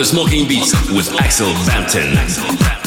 The Smoking Beats with Axel Bampton.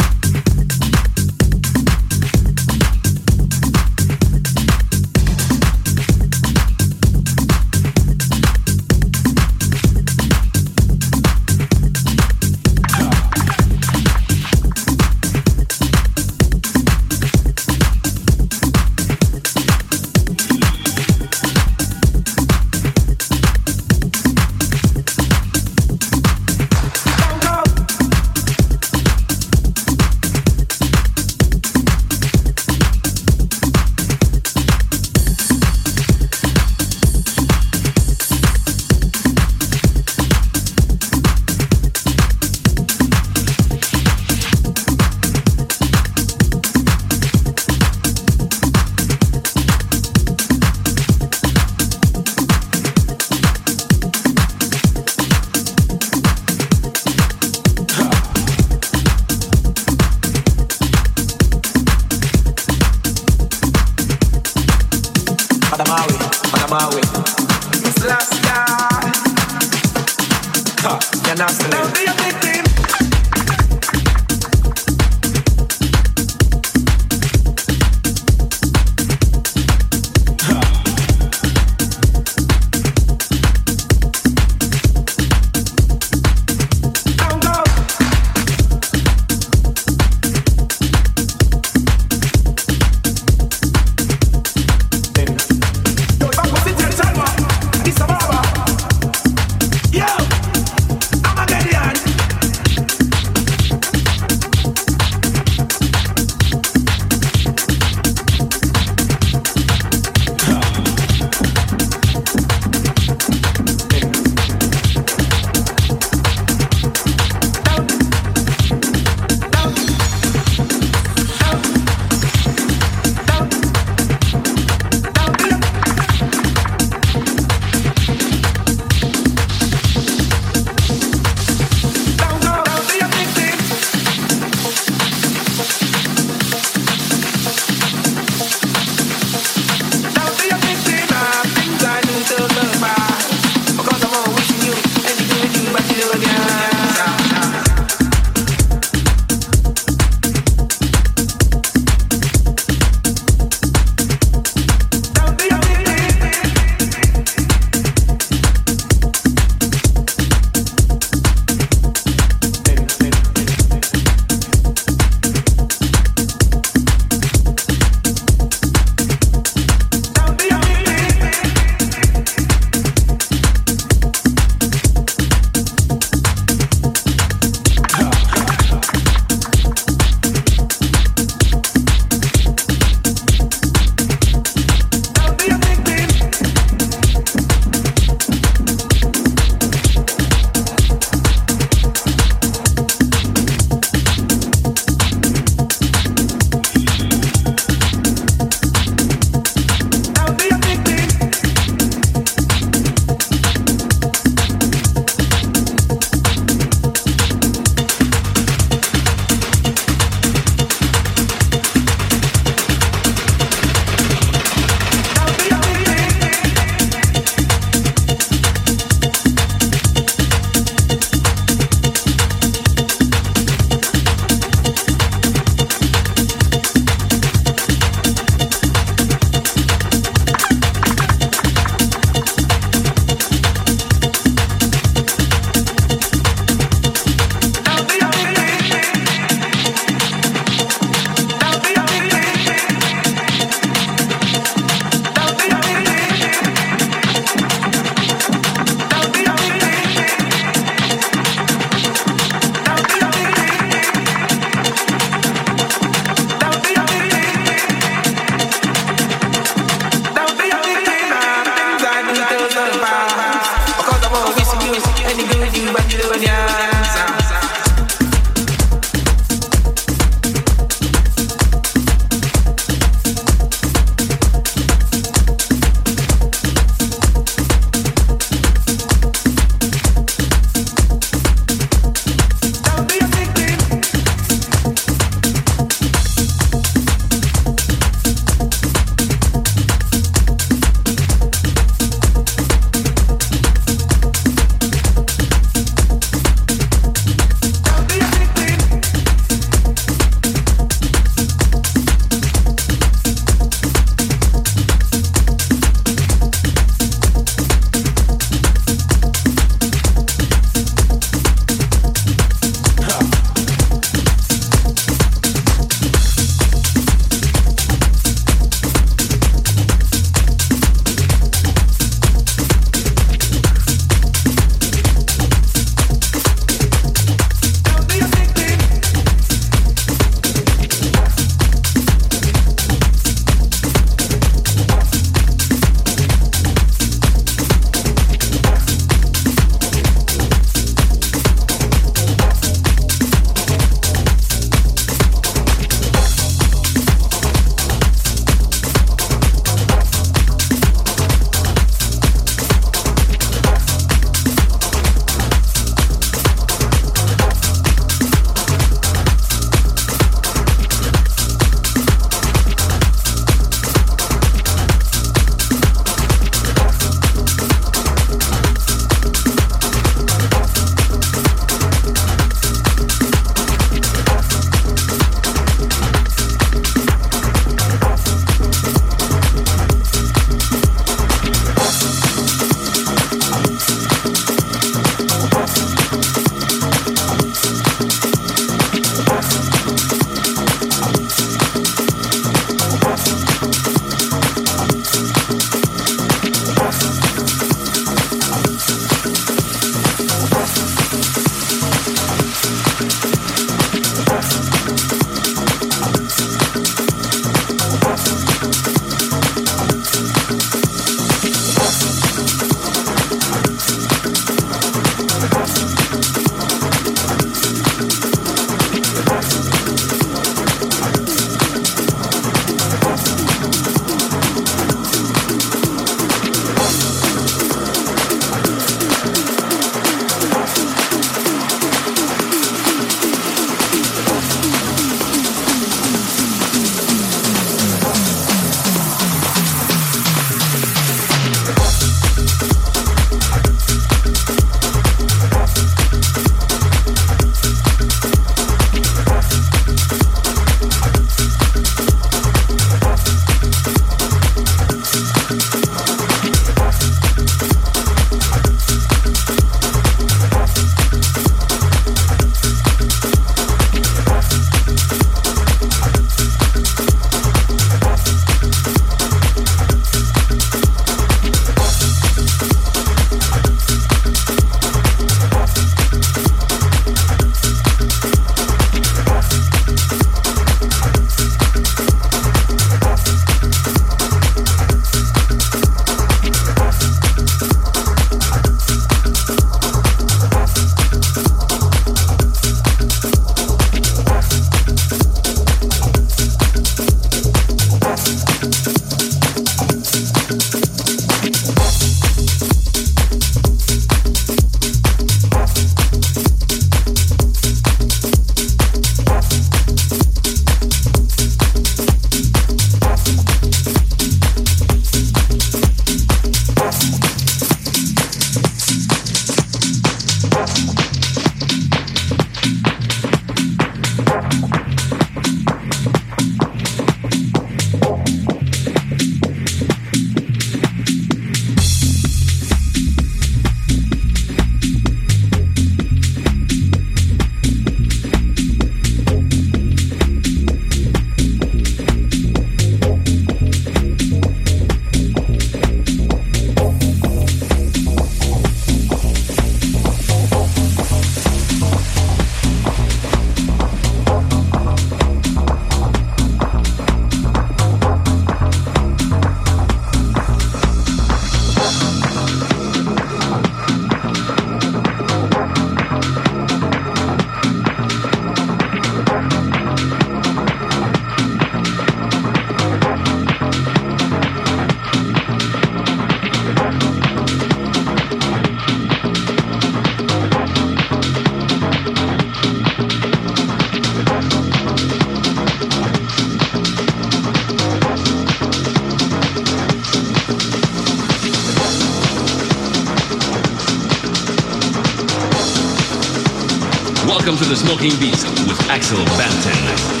Welcome to the Smoking Beast with Axel Banton.